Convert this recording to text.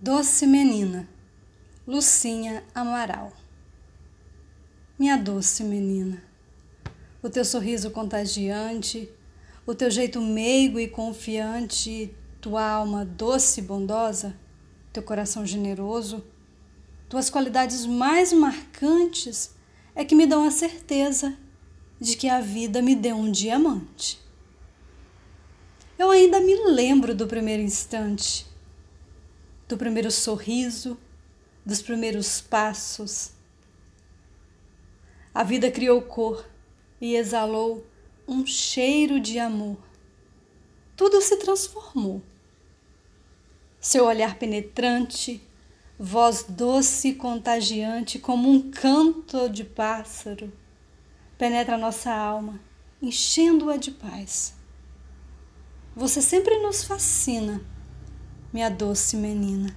Doce menina, Lucinha Amaral. Minha doce menina, o teu sorriso contagiante, o teu jeito meigo e confiante, tua alma doce e bondosa, teu coração generoso, tuas qualidades mais marcantes é que me dão a certeza de que a vida me deu um diamante. Eu ainda me lembro do primeiro instante do primeiro sorriso, dos primeiros passos. A vida criou cor e exalou um cheiro de amor. Tudo se transformou. Seu olhar penetrante, voz doce e contagiante como um canto de pássaro, penetra nossa alma, enchendo-a de paz. Você sempre nos fascina minha doce menina.